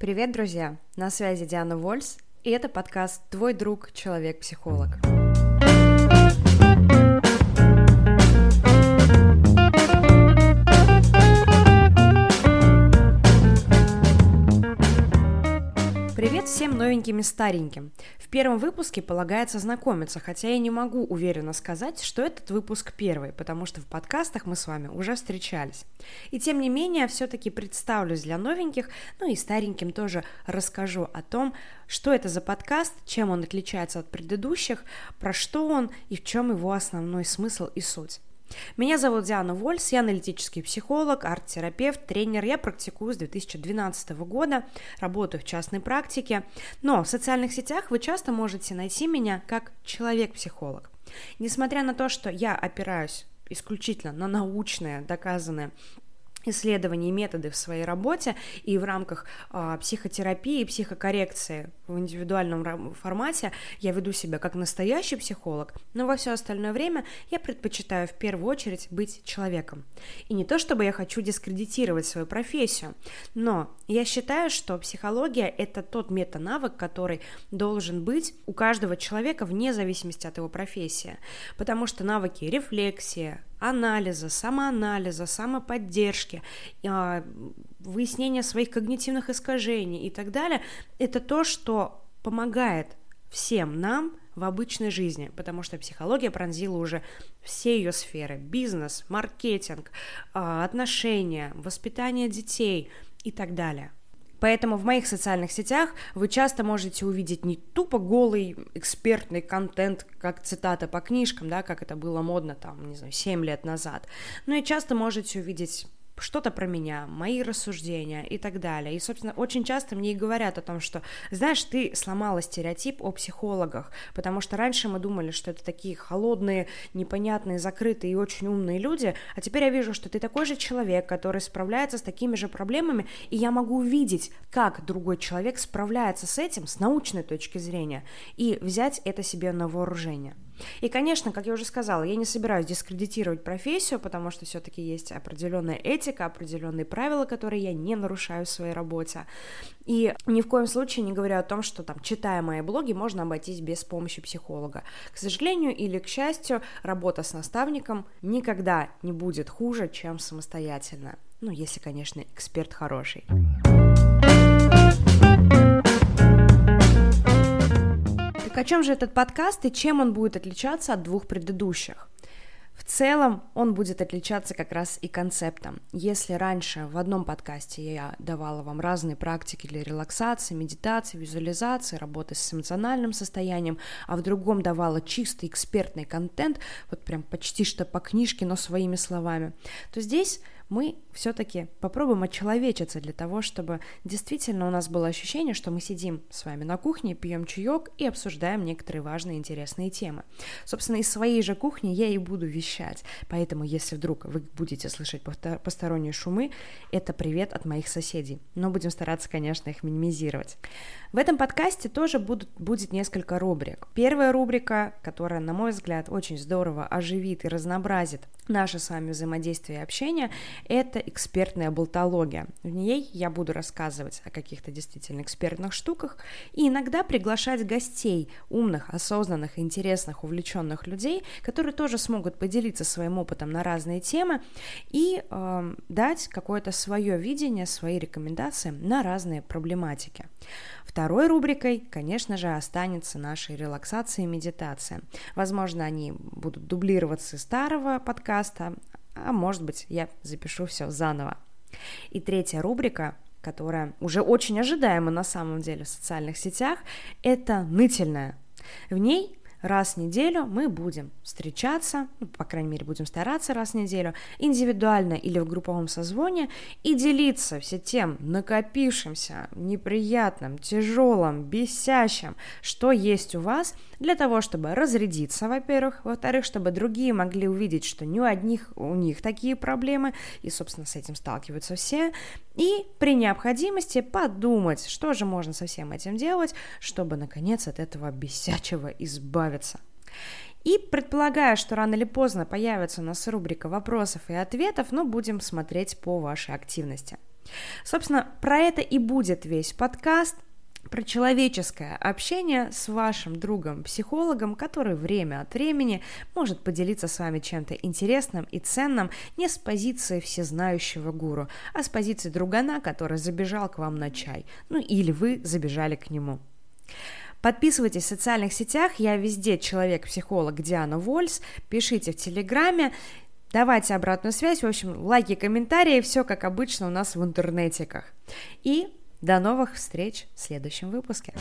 Привет, друзья! На связи Диана Вольс, и это подкаст «Твой друг, человек-психолог». Привет всем новеньким и стареньким. Первом выпуске полагается знакомиться, хотя я не могу уверенно сказать, что этот выпуск первый, потому что в подкастах мы с вами уже встречались. И тем не менее, все-таки представлюсь для новеньких, ну и стареньким тоже расскажу о том, что это за подкаст, чем он отличается от предыдущих, про что он и в чем его основной смысл и суть. Меня зовут Диана Вольс, я аналитический психолог, арт-терапевт, тренер. Я практикую с 2012 года, работаю в частной практике, но в социальных сетях вы часто можете найти меня как человек-психолог. Несмотря на то, что я опираюсь исключительно на научное, доказанное исследования и методы в своей работе и в рамках э, психотерапии и психокоррекции в индивидуальном формате я веду себя как настоящий психолог, но во все остальное время я предпочитаю в первую очередь быть человеком. И не то чтобы я хочу дискредитировать свою профессию, но я считаю, что психология – это тот метанавык, который должен быть у каждого человека вне зависимости от его профессии, потому что навыки рефлексия, анализа, самоанализа, самоподдержки, а, выяснения своих когнитивных искажений и так далее, это то, что помогает всем нам в обычной жизни, потому что психология пронзила уже все ее сферы. Бизнес, маркетинг, а, отношения, воспитание детей и так далее. Поэтому в моих социальных сетях вы часто можете увидеть не тупо голый экспертный контент, как цитата по книжкам, да, как это было модно там, не знаю, 7 лет назад, но и часто можете увидеть что-то про меня, мои рассуждения и так далее. И, собственно, очень часто мне и говорят о том, что, знаешь, ты сломала стереотип о психологах, потому что раньше мы думали, что это такие холодные, непонятные, закрытые и очень умные люди, а теперь я вижу, что ты такой же человек, который справляется с такими же проблемами, и я могу увидеть, как другой человек справляется с этим с научной точки зрения, и взять это себе на вооружение. И, конечно, как я уже сказала, я не собираюсь дискредитировать профессию, потому что все-таки есть определенная этика, определенные правила, которые я не нарушаю в своей работе. И ни в коем случае не говорю о том, что там, читая мои блоги, можно обойтись без помощи психолога. К сожалению или к счастью, работа с наставником никогда не будет хуже, чем самостоятельно. Ну, если, конечно, эксперт хороший. О чем же этот подкаст и чем он будет отличаться от двух предыдущих? В целом он будет отличаться как раз и концептом. Если раньше в одном подкасте я давала вам разные практики для релаксации, медитации, визуализации, работы с эмоциональным состоянием, а в другом давала чистый экспертный контент, вот прям почти что по книжке, но своими словами, то здесь мы все-таки попробуем очеловечиться для того, чтобы действительно у нас было ощущение, что мы сидим с вами на кухне, пьем чаек и обсуждаем некоторые важные интересные темы. Собственно, из своей же кухни я и буду вещать. Поэтому, если вдруг вы будете слышать посторонние шумы, это привет от моих соседей. Но будем стараться, конечно, их минимизировать. В этом подкасте тоже будут, будет несколько рубрик. Первая рубрика, которая, на мой взгляд, очень здорово оживит и разнообразит наше с вами взаимодействие и общение, это экспертная болтология. В ней я буду рассказывать о каких-то действительно экспертных штуках и иногда приглашать гостей, умных, осознанных, интересных, увлеченных людей, которые тоже смогут поделиться своим опытом на разные темы и э, дать какое-то свое видение, свои рекомендации на разные проблематики. Второй рубрикой, конечно же, останется нашей релаксация и медитация. Возможно, они будут дублироваться из старого подкаста, а может быть, я запишу все заново. И третья рубрика, которая уже очень ожидаема на самом деле в социальных сетях, это нытельная. В ней раз в неделю мы будем встречаться, ну, по крайней мере, будем стараться раз в неделю, индивидуально или в групповом созвоне и делиться все тем накопившимся, неприятным, тяжелым, бесящим, что есть у вас, для того, чтобы разрядиться, во-первых, во-вторых, чтобы другие могли увидеть, что не у одних у них такие проблемы, и, собственно, с этим сталкиваются все, и при необходимости подумать, что же можно со всем этим делать, чтобы, наконец, от этого бесячего избавиться. И предполагая, что рано или поздно появится у нас рубрика вопросов и ответов, но будем смотреть по вашей активности. Собственно, про это и будет весь подкаст – про человеческое общение с вашим другом-психологом, который время от времени может поделиться с вами чем-то интересным и ценным не с позиции всезнающего гуру, а с позиции другана, который забежал к вам на чай, ну или вы забежали к нему. Подписывайтесь в социальных сетях, я везде человек-психолог Диана Вольс, пишите в Телеграме, давайте обратную связь, в общем, лайки, комментарии, все как обычно у нас в интернетиках. И до новых встреч в следующем выпуске.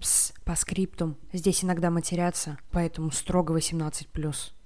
Пс, по скриптум. Здесь иногда матерятся, поэтому строго 18+.